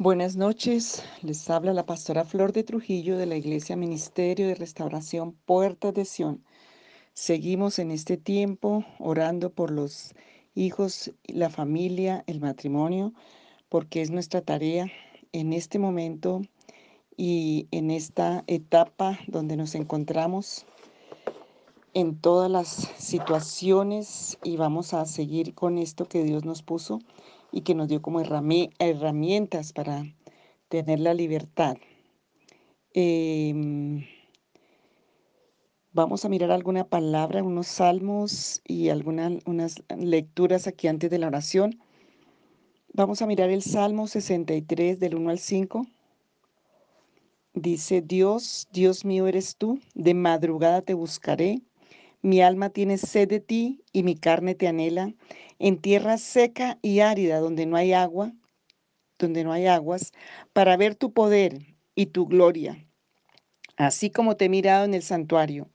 Buenas noches, les habla la pastora Flor de Trujillo de la Iglesia Ministerio de Restauración Puertas de Sion. Seguimos en este tiempo orando por los hijos, la familia, el matrimonio, porque es nuestra tarea en este momento y en esta etapa donde nos encontramos en todas las situaciones y vamos a seguir con esto que Dios nos puso y que nos dio como herramientas para tener la libertad. Em, vamos a mirar alguna palabra, unos salmos y algunas unas lecturas aquí antes de la oración. Vamos a mirar el Salmo 63 del 1 al 5. Dice, Dios, Dios mío eres tú, de madrugada te buscaré mi alma tiene sed de ti y mi carne te anhela. En tierra seca y árida donde no hay agua, donde no hay aguas, para ver tu poder y tu gloria, así como te he mirado en el santuario,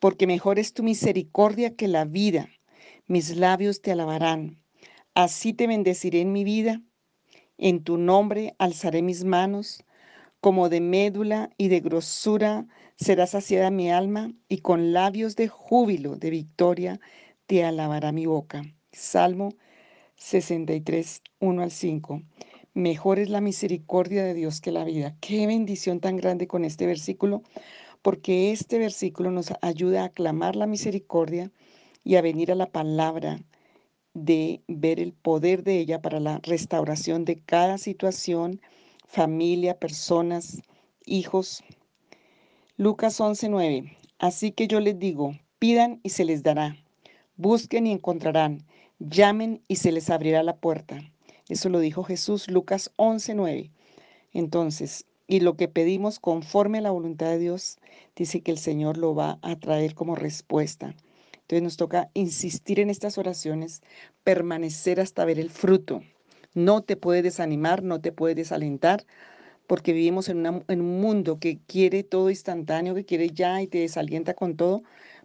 porque mejor es tu misericordia que la vida. Mis labios te alabarán. Así te bendeciré en mi vida. En tu nombre alzaré mis manos como de médula y de grosura será saciada mi alma, y con labios de júbilo, de victoria, te alabará mi boca. Salmo 63, 1 al 5. Mejor es la misericordia de Dios que la vida. Qué bendición tan grande con este versículo, porque este versículo nos ayuda a clamar la misericordia y a venir a la palabra de ver el poder de ella para la restauración de cada situación, familia, personas, hijos. Lucas 11:9. Así que yo les digo, pidan y se les dará, busquen y encontrarán, llamen y se les abrirá la puerta. Eso lo dijo Jesús, Lucas 11:9. Entonces, y lo que pedimos conforme a la voluntad de Dios, dice que el Señor lo va a traer como respuesta. Entonces nos toca insistir en estas oraciones, permanecer hasta ver el fruto. No te puede desanimar, no te puede desalentar, porque vivimos en, un mundo que quiere todo instantáneo, que quiere ya y te desalienta con todo,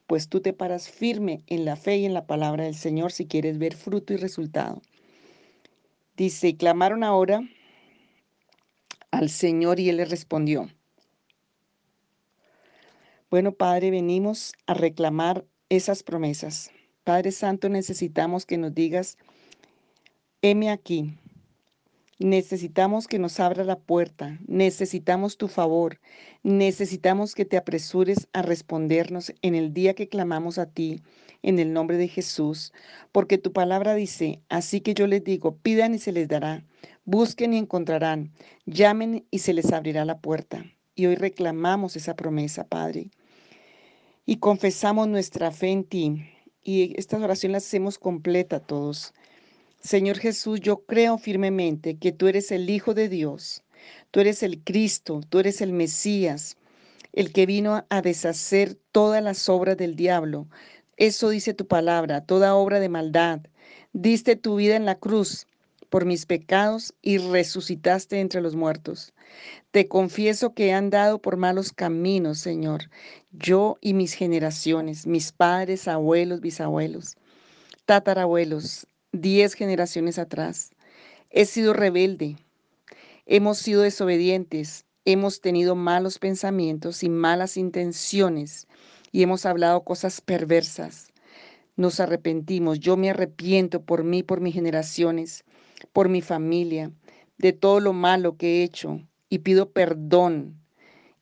pues tú te paras firme en la fe y en la palabra del Señor si quieres ver fruto y resultado. Dice, clamaron ahora al Señor y Él les respondió. Bueno, Padre, venimos a reclamar esas promesas. Padre Santo, necesitamos que nos digas, heme aquí. Necesitamos que nos abra la puerta, necesitamos tu favor, necesitamos que te apresures a respondernos en el día que clamamos a ti, en el nombre de Jesús, porque tu palabra dice, así que yo les digo, pidan y se les dará, busquen y encontrarán, llamen y se les abrirá la puerta. Y hoy reclamamos esa promesa, Padre, y confesamos nuestra fe en ti. Y estas oraciones las hacemos completa todos Señor Jesús, yo creo firmemente que tú eres el Hijo de Dios, tú eres el Cristo, tú eres el Mesías, el que vino a deshacer todas las obras del diablo. Eso dice tu palabra, toda obra de maldad. Diste tu vida en la cruz por mis pecados y resucitaste entre los muertos. Te confieso que he andado por malos caminos, Señor, yo y mis generaciones, mis padres, abuelos, bisabuelos, tatarabuelos, diez generaciones atrás. He sido rebelde, hemos sido desobedientes, hemos tenido malos pensamientos y malas intenciones y hemos hablado cosas perversas. Nos arrepentimos, yo me arrepiento por mí, por mis generaciones, por mi familia, de todo lo malo que he hecho y pido perdón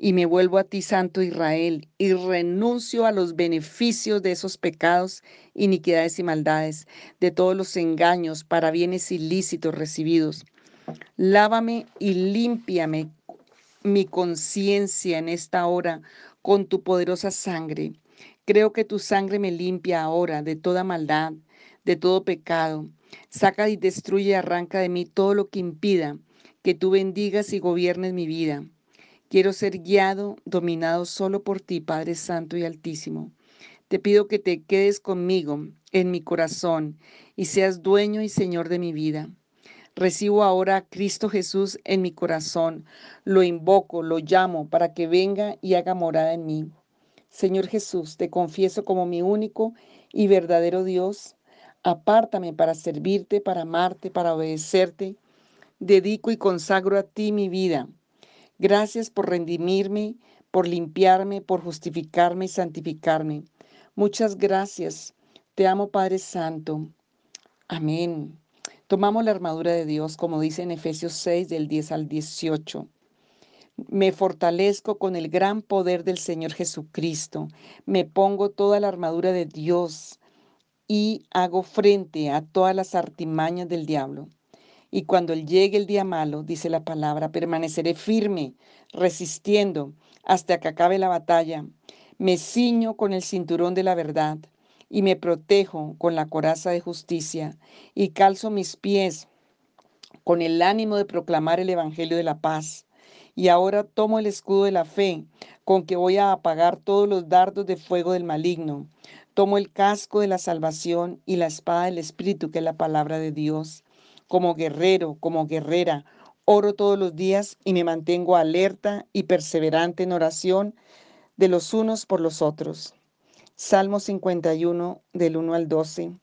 y me vuelvo a ti, Santo Israel, y renuncio a los beneficios de esos pecados, iniquidades y maldades, de todos los engaños, para bienes ilícitos recibidos. Lávame y límpiame mi conciencia en esta hora con tu poderosa sangre. Creo que tu sangre me limpia ahora de toda maldad, de todo pecado. Saca y destruye y arranca de mí todo lo que impida que tú bendigas y gobiernes mi vida. Quiero ser guiado, dominado solo por ti, Padre Santo y Altísimo. Te pido que te quedes conmigo en mi corazón y seas dueño y Señor de mi vida. Recibo ahora a Cristo Jesús en mi corazón. Lo invoco, lo llamo para que venga y haga morada en mí. Señor Jesús, te confieso como mi único y verdadero Dios. Apártame para servirte, para amarte, para obedecerte. dedico y consagro a ti mi vida. Gracias por redimirme, por limpiarme, por justificarme y santificarme. Muchas gracias. Te amo, Padre Santo. Amén. Tomamos la armadura de Dios, como dice en Efesios 6, del 10 al 18. Me fortalezco con el gran poder del Señor Jesucristo. Me pongo toda la armadura de Dios y hago frente a todas las artimañas del diablo. Y cuando llegue el día malo, dice la palabra, permaneceré firme, resistiendo hasta que acabe la batalla. Me ciño con el cinturón de la verdad y me protejo con la coraza de justicia y calzo mis pies con el ánimo de proclamar el Evangelio de la paz. Y ahora tomo el escudo de la fe, con que voy a apagar todos los dardos de fuego del maligno. Tomo el casco de la salvación y la espada del Espíritu, que es la palabra de Dios. Como guerrero, como guerrera, oro todos los días y me mantengo alerta y perseverante en oración de los unos por los otros. Salmo 51 del 1 al 12.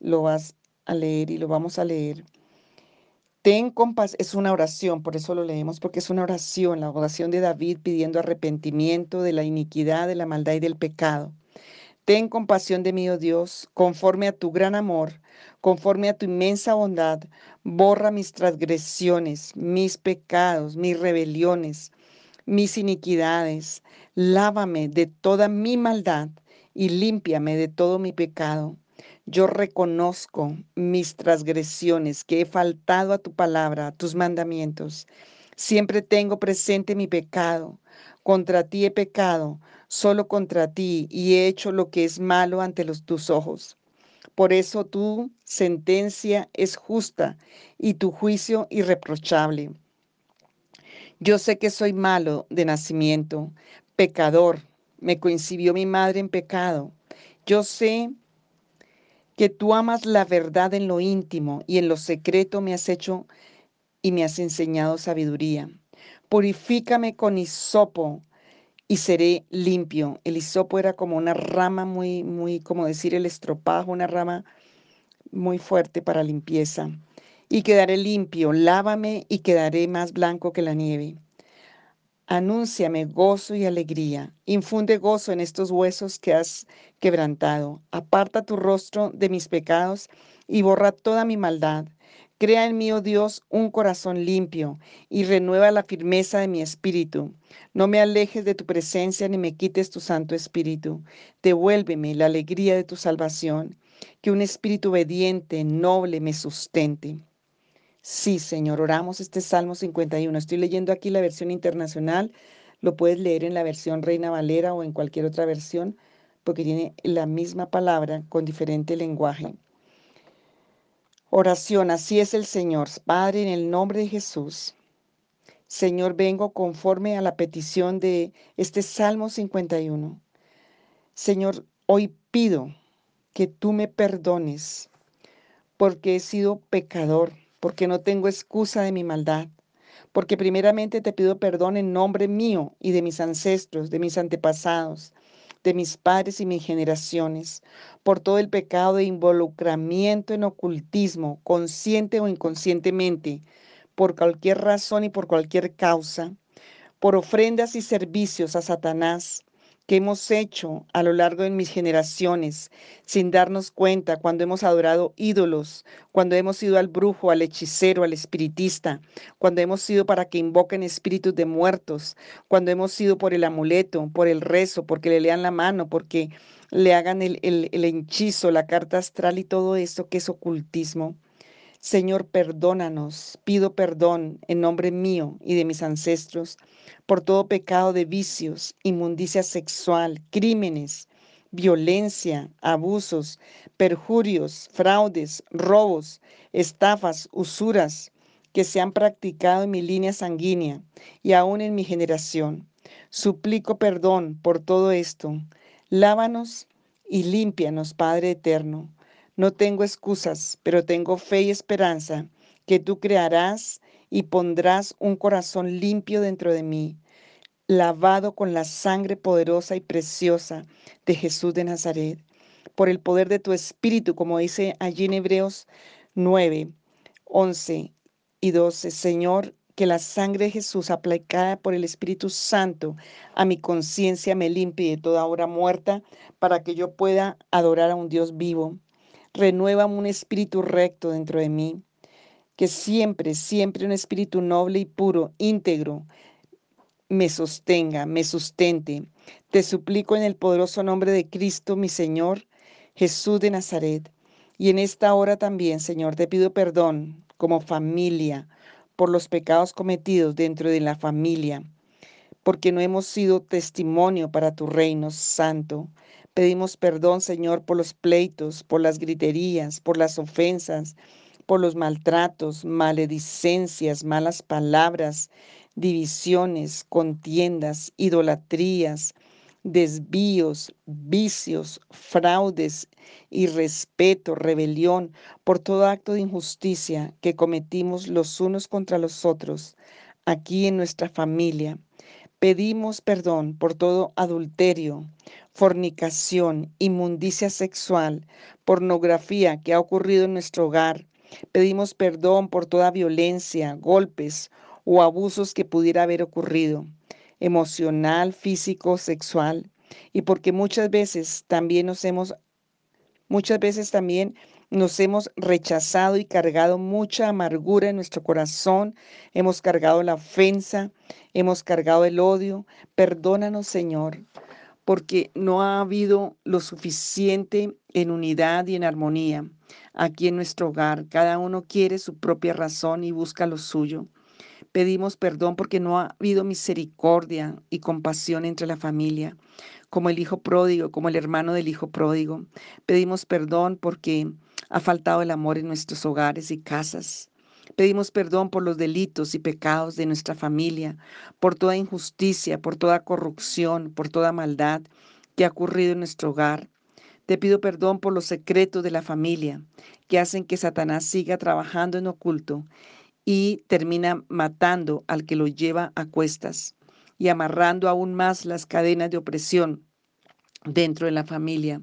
Lo vas a leer y lo vamos a leer. Ten compasión, es una oración, por eso lo leemos, porque es una oración, la oración de David pidiendo arrepentimiento de la iniquidad, de la maldad y del pecado. Ten compasión de mí, oh Dios, conforme a tu gran amor, conforme a tu inmensa bondad, borra mis transgresiones, mis pecados, mis rebeliones, mis iniquidades. Lávame de toda mi maldad y límpiame de todo mi pecado. Yo reconozco mis transgresiones, que he faltado a tu palabra, a tus mandamientos. Siempre tengo presente mi pecado. Contra ti he pecado, solo contra ti, y he hecho lo que es malo ante los, tus ojos. Por eso tu sentencia es justa y tu juicio irreprochable. Yo sé que soy malo de nacimiento, pecador, me coincidió mi madre en pecado. Yo sé que tú amas la verdad en lo íntimo y en lo secreto me has hecho y me has enseñado sabiduría. Purifícame con hisopo y seré limpio. El hisopo era como una rama muy, muy, como decir el estropajo, una rama muy fuerte para limpieza. Y quedaré limpio, lávame y quedaré más blanco que la nieve. Anúnciame gozo y alegría. Infunde gozo en estos huesos que has quebrantado. Aparta tu rostro de mis pecados y borra toda mi maldad. Crea en mí, oh Dios, un corazón limpio y renueva la firmeza de mi espíritu. No me alejes de tu presencia ni me quites tu Santo Espíritu. Devuélveme la alegría de tu salvación. Que un espíritu obediente, noble, me sustente. Sí, Señor, oramos este Salmo 51. Estoy leyendo aquí la versión internacional. Lo puedes leer en la versión Reina Valera o en cualquier otra versión porque tiene la misma palabra con diferente lenguaje. Oración, así es el Señor. Padre, en el nombre de Jesús. Señor, vengo conforme a la petición de este Salmo 51. Señor, hoy pido que tú me perdones porque he sido pecador porque no tengo excusa de mi maldad, porque primeramente te pido perdón en nombre mío y de mis ancestros, de mis antepasados, de mis padres y mis generaciones, por todo el pecado de involucramiento en ocultismo, consciente o inconscientemente, por cualquier razón y por cualquier causa, por ofrendas y servicios a Satanás, que hemos hecho a lo largo de mis generaciones sin darnos cuenta cuando hemos adorado ídolos, cuando hemos ido al brujo, al hechicero, al espiritista, cuando hemos ido para que invoquen espíritus de muertos, cuando hemos ido por el amuleto, por el rezo, porque le lean la mano, porque le hagan el, el, el hechizo, la carta astral y todo eso que es ocultismo. Señor, perdónanos, pido perdón en nombre mío y de mis ancestros por todo pecado de vicios, inmundicia sexual, crímenes, violencia, abusos, perjurios, fraudes, robos, estafas, usuras que se han practicado en mi línea sanguínea y aún en mi generación. Suplico perdón por todo esto. Lávanos y límpianos, Padre eterno no tengo excusas, pero tengo fe y esperanza que tú crearás y pondrás un corazón limpio dentro de mí, lavado con la sangre poderosa y preciosa de Jesús de Nazaret, por el poder de tu espíritu, como dice allí en Hebreos 9, 11 y 12. Señor, que la sangre de Jesús aplicada por el Espíritu Santo a mi conciencia me limpie de toda obra muerta para que yo pueda adorar a un Dios vivo. Renueva un espíritu recto dentro de mí, que siempre, siempre un espíritu noble y puro, íntegro, me sostenga, me sustente. Te suplico en el poderoso nombre de Cristo, mi Señor, Jesús de Nazaret. Y en esta hora también, Señor, te pido perdón como familia por los pecados cometidos dentro de la familia, porque no hemos sido testimonio para tu reino santo. Pedimos perdón, Señor, por los pleitos, por las griterías, por las ofensas, por los maltratos, maledicencias, malas palabras, divisiones, contiendas, idolatrías, desvíos, vicios, fraudes, irrespeto, rebelión, por todo acto de injusticia que cometimos los unos contra los otros aquí en nuestra familia. Pedimos perdón por todo adulterio, fornicación, inmundicia sexual, pornografía que ha ocurrido en nuestro hogar. Pedimos perdón por toda violencia, golpes o abusos que pudiera haber ocurrido emocional, físico, sexual, y porque muchas veces también nos hemos, muchas veces también nos hemos rechazado y cargado mucha amargura en nuestro corazón, hemos cargado la ofensa, hemos cargado el odio. Perdónanos, Señor, porque no ha habido lo suficiente en unidad y en armonía aquí en nuestro hogar. Cada uno quiere su propia razón y busca lo suyo. Pedimos perdón porque no ha habido misericordia y compasión entre la familia, como el hijo pródigo, como el hermano del hijo pródigo. Pedimos perdón porque ha faltado el amor en nuestros hogares y casas. Pedimos perdón por los delitos y pecados de nuestra familia, por toda injusticia, por toda corrupción, por toda maldad que ha ocurrido en nuestro hogar. Te pido perdón por los secretos de la familia que hacen que Satanás siga trabajando en oculto y termina matando al que lo lleva a cuestas y amarrando aún más las cadenas de opresión dentro de la familia.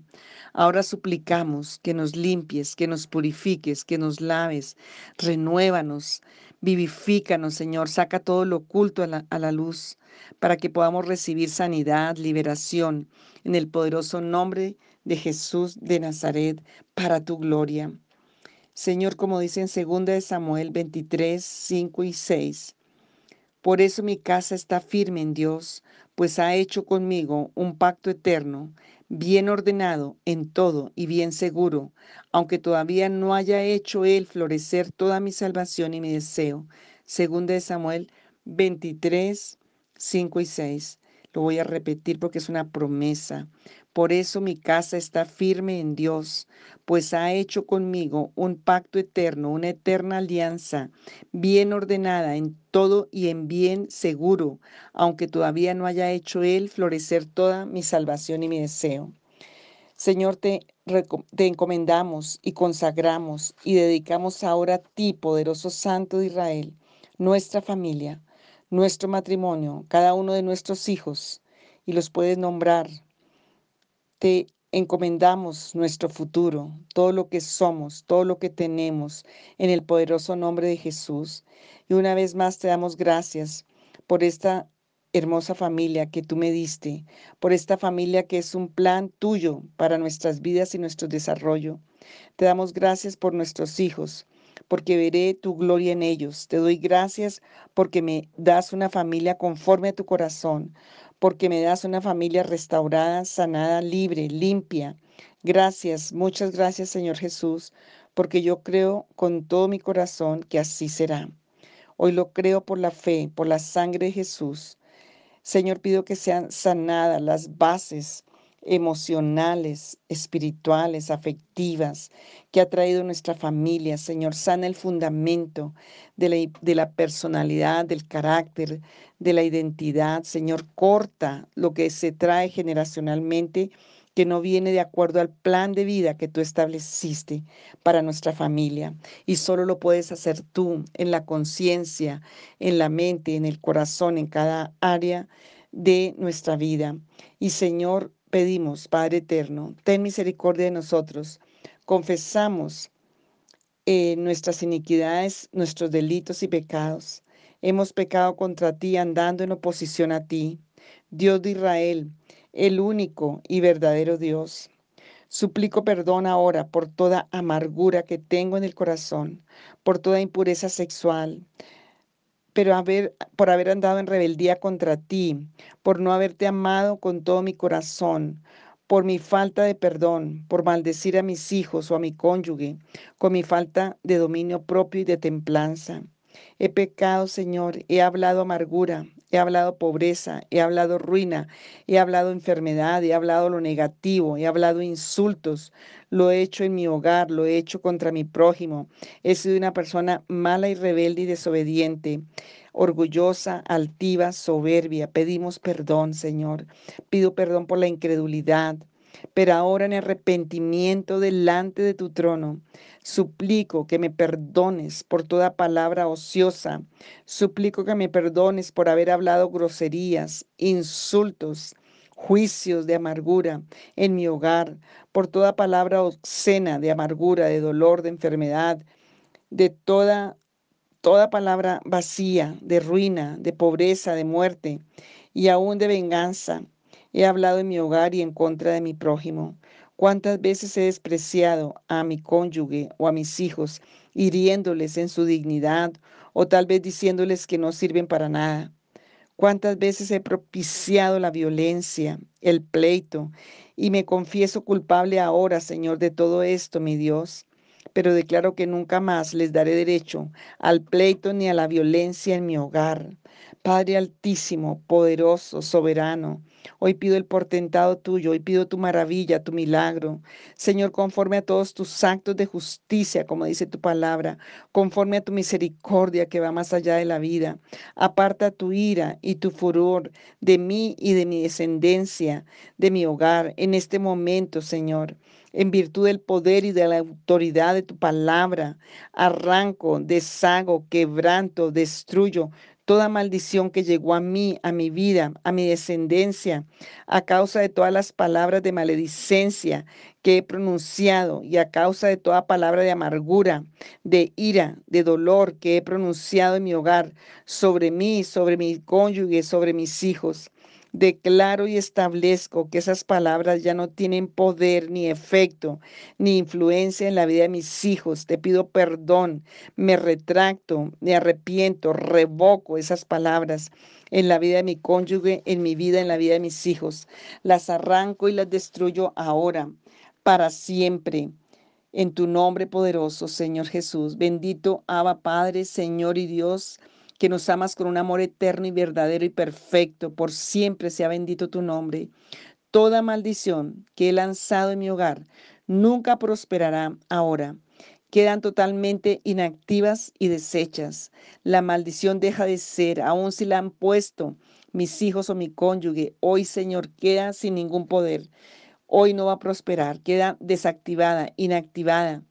Ahora suplicamos que nos limpies, que nos purifiques, que nos laves, renuévanos, vivifícanos, Señor, saca todo lo oculto a la, luz para que podamos recibir sanidad, liberación en el poderoso nombre de Jesús de Nazaret para tu gloria. Señor, como dice en 2 Samuel 23, 5 y 6. Por eso mi casa está firme en Dios, pues ha hecho conmigo un pacto eterno, bien ordenado en todo y bien seguro, aunque todavía no haya hecho Él florecer toda mi salvación y mi deseo. 2 Samuel 23, 5 y 6. Lo voy a repetir porque es una promesa. Por eso mi casa está firme en Dios, pues ha hecho conmigo un pacto eterno, una eterna alianza, bien ordenada en todo y en bien seguro, aunque todavía no haya hecho Él florecer toda mi salvación y mi deseo. Señor, te, encomendamos y consagramos y dedicamos ahora a ti, poderoso Santo de Israel, nuestra familia, nuestro matrimonio, cada uno de nuestros hijos, y los puedes nombrar te encomendamos nuestro futuro, todo lo que somos, todo lo que tenemos, en el poderoso nombre de Jesús. Y una vez más te damos gracias por esta hermosa familia que tú me diste, por esta familia que es un plan tuyo para nuestras vidas y nuestro desarrollo. Te damos gracias por nuestros hijos, porque veré tu gloria en ellos. Te doy gracias porque me das una familia conforme a tu corazón, porque me das una familia restaurada, sanada, libre, limpia. Gracias, muchas gracias Señor Jesús, porque yo creo con todo mi corazón que así será. Hoy lo creo por la fe, por la sangre de Jesús. Señor, pido que sean sanadas las bases emocionales, espirituales, afectivas que ha traído nuestra familia. Señor, sana el fundamento de la, de la, personalidad, del carácter, de la identidad. Señor, corta lo que se trae generacionalmente que no viene de acuerdo al plan de vida que tú estableciste para nuestra familia. Y solo lo puedes hacer tú en la conciencia, en la mente, en el corazón, en cada área de nuestra vida. Y Señor, pedimos, Padre eterno, ten misericordia de nosotros. Confesamos eh, nuestras iniquidades, nuestros delitos y pecados. Hemos pecado contra ti andando en oposición a ti, Dios de Israel, el único y verdadero Dios. Suplico perdón ahora por toda amargura que tengo en el corazón, por toda impureza sexual, pero haber, por haber andado en rebeldía contra ti, por no haberte amado con todo mi corazón, por mi falta de perdón, por maldecir a mis hijos o a mi cónyuge, con mi falta de dominio propio y de templanza. He pecado, Señor, he hablado amargura, he hablado pobreza, he hablado ruina, he hablado enfermedad, he hablado lo negativo, he hablado insultos, lo he hecho en mi hogar, lo he hecho contra mi prójimo. He sido una persona mala y rebelde y desobediente orgullosa, altiva, soberbia. Pedimos perdón, Señor. Pido perdón por la incredulidad, pero ahora en arrepentimiento delante de tu trono, suplico que me perdones por toda palabra ociosa, suplico que me perdones por haber hablado groserías, insultos, juicios de amargura en mi hogar, por toda palabra obscena de amargura, de dolor, de enfermedad, de toda toda palabra vacía, de ruina, de pobreza, de muerte y aún de venganza He hablado en mi hogar y en contra de mi prójimo. ¿Cuántas veces he despreciado a mi cónyuge o a mis hijos, hiriéndoles en su dignidad o tal vez diciéndoles que no sirven para nada? ¿Cuántas veces he propiciado la violencia, el pleito? Y me confieso culpable ahora, Señor, de todo esto, mi Dios. Pero declaro que nunca más les daré derecho al pleito ni a la violencia en mi hogar. Padre Altísimo, poderoso, soberano, Hoy pido el portentado tuyo, hoy pido tu maravilla, tu milagro. Señor, conforme a todos tus actos de justicia, como dice tu palabra, conforme a tu misericordia que va más allá de la vida. Aparta tu ira y tu furor de mí y de mi descendencia, de mi hogar, en este momento, Señor en virtud del poder y de la autoridad de tu palabra. Arranco, deshago, quebranto, destruyo toda maldición que llegó a mí, a mi vida, a mi descendencia, a causa de todas las palabras de maledicencia que he pronunciado y a causa de toda palabra de amargura, de ira, de dolor que he pronunciado en mi hogar, sobre mí, sobre mi cónyuge, sobre mis hijos. Declaro y establezco que esas palabras ya no tienen poder ni efecto ni influencia en la vida de mis hijos. Te pido perdón, me retracto, me arrepiento, revoco esas palabras en la vida de mi cónyuge, en mi vida, en la vida de mis hijos. Las arranco y las destruyo ahora, para siempre. En tu nombre poderoso, Señor Jesús. Bendito Abba Padre, Señor y Dios que nos amas con un amor eterno y verdadero y perfecto. Por siempre sea bendito tu nombre. Toda maldición que he lanzado en mi hogar nunca prosperará ahora. Quedan totalmente inactivas y deshechas. La maldición deja de ser, aun si la han puesto mis hijos o mi cónyuge. Hoy, Señor, queda sin ningún poder. Hoy no va a prosperar, queda desactivada, inactivada.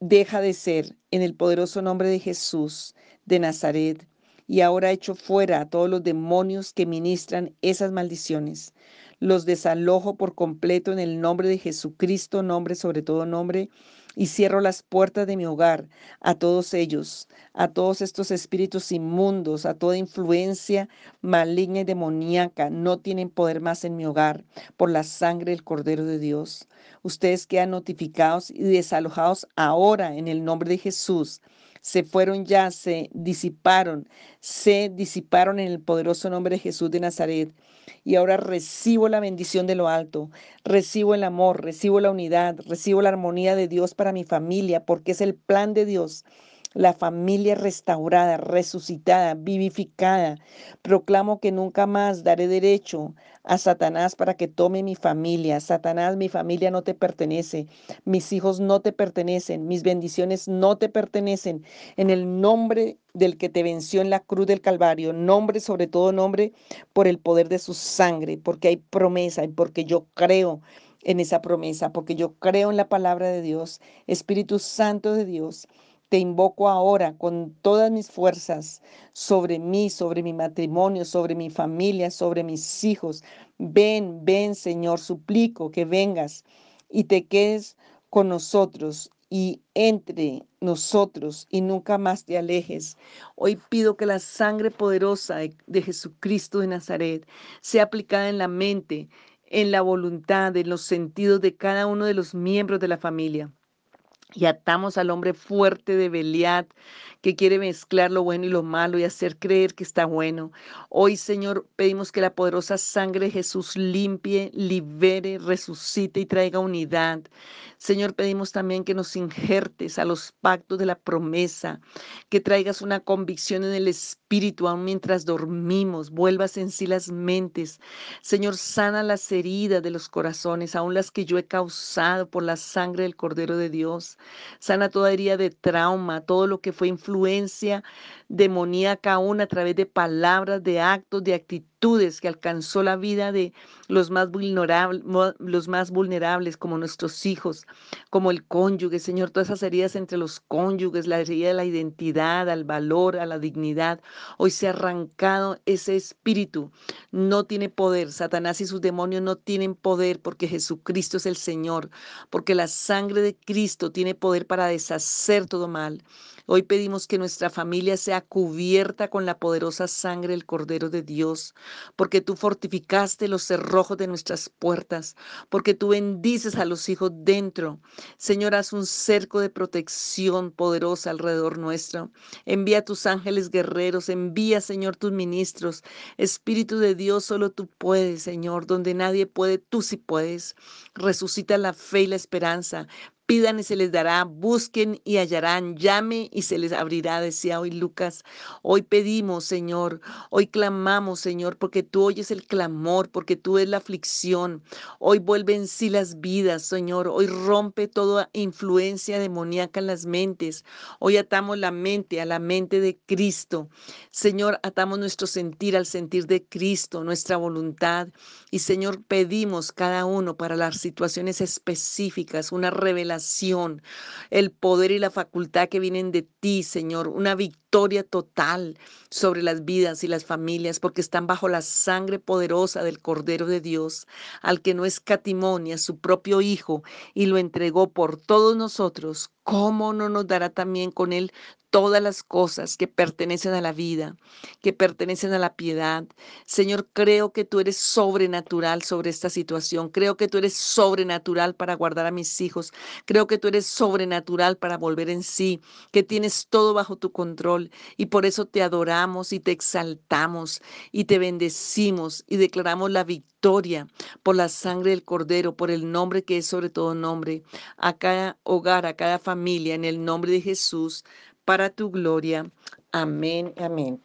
Deja de ser en el poderoso nombre de Jesús de Nazaret y ahora echo fuera a todos los demonios que ministran esas maldiciones. Los desalojo por completo en el nombre de Jesucristo, nombre sobre todo nombre, y cierro las puertas de mi hogar a todos ellos, a todos estos espíritus inmundos, a toda influencia maligna y demoníaca. No tienen poder más en mi hogar por la sangre del Cordero de Dios. Ustedes quedan notificados y desalojados ahora en el nombre de Jesús se fueron ya, se disiparon, se disiparon en el poderoso nombre de Jesús de Nazaret. Y ahora recibo la bendición de lo alto, recibo el amor, recibo la unidad, recibo la armonía de Dios para mi familia, porque es el plan de Dios la familia restaurada, resucitada, vivificada. Proclamo que nunca más daré derecho a Satanás para que tome mi familia. Satanás, mi familia no te pertenece, mis hijos no te pertenecen, mis bendiciones no te pertenecen. En el nombre del que te venció en la cruz del Calvario, nombre sobre todo nombre por el poder de su sangre, porque hay promesa y porque yo creo en esa promesa, porque yo creo en la palabra de Dios, Espíritu Santo de Dios. Te invoco ahora con todas mis fuerzas sobre mí, sobre mi matrimonio, sobre mi familia, sobre mis hijos. Ven, ven, Señor, suplico que vengas y te quedes con nosotros y entre nosotros y nunca más te alejes. Hoy pido que la sangre poderosa de, de, Jesucristo de Nazaret sea aplicada en la mente, en la voluntad, en los sentidos de cada uno de los miembros de la familia. Y atamos al hombre fuerte de Beliat que quiere mezclar lo bueno y lo malo y hacer creer que está bueno. Hoy, Señor, pedimos que la poderosa sangre de Jesús limpie, libere, resucite y traiga unidad. Señor, pedimos también que nos injertes a los pactos de la promesa, que traigas una convicción en el espíritu aún mientras dormimos, vuelvas en sí las mentes. Señor, sana las heridas de los corazones, aún las que yo he causado por la sangre del Cordero de Dios. Sana toda herida de trauma, todo lo que fue influencia demoníaca aún a través de palabras, de actos, de actitudes que alcanzó la vida de los más vulnerables, los más vulnerables como nuestros hijos, como el cónyuge, Señor, todas esas heridas entre los cónyuges, la herida de la identidad, al valor, a la dignidad. Hoy se ha arrancado ese espíritu. No tiene poder. Satanás y sus demonios no tienen poder porque Jesucristo es el Señor, porque la sangre de Cristo tiene poder para deshacer todo mal. Hoy pedimos que nuestra familia sea cubierta con la poderosa sangre del Cordero de Dios, porque tú fortificaste los cerrojos de nuestras puertas, porque tú bendices a los hijos dentro. Señor, haz un cerco de protección poderosa alrededor nuestro. Envía tus ángeles guerreros, envía, Señor, tus ministros. Espíritu de Dios, solo tú puedes, Señor, donde nadie puede, tú sí puedes. Resucita la fe y la esperanza. Pidan y se les dará, busquen y hallarán, llame y se les abrirá, decía hoy Lucas. Hoy pedimos, Señor, hoy clamamos, Señor, porque tú oyes el clamor, porque tú es la aflicción. Hoy vuelven sí las vidas, Señor. Hoy rompe toda influencia demoníaca en las mentes. Hoy atamos la mente a la mente de Cristo. Señor, atamos nuestro sentir al sentir de Cristo, nuestra voluntad. Y Señor, pedimos cada uno para las situaciones específicas una revelación el poder y la facultad que vienen de ti, Señor, una victoria total sobre las vidas y las familias, porque están bajo la sangre poderosa del Cordero de Dios, al que no escatimó ni a su propio Hijo y lo entregó por todos nosotros. ¿Cómo no nos dará también con él todas las cosas que pertenecen a la vida, que pertenecen a la piedad. Señor, creo que tú eres sobrenatural sobre esta situación. Creo que tú eres sobrenatural para guardar a mis hijos. Creo que tú eres sobrenatural para volver en sí, que tienes todo bajo tu control. Y por eso te adoramos y te exaltamos y te bendecimos y declaramos la victoria por la sangre del Cordero, por el nombre que es sobre todo nombre, a cada hogar, a cada familia, en el nombre de Jesús para tu gloria. Amén, amén.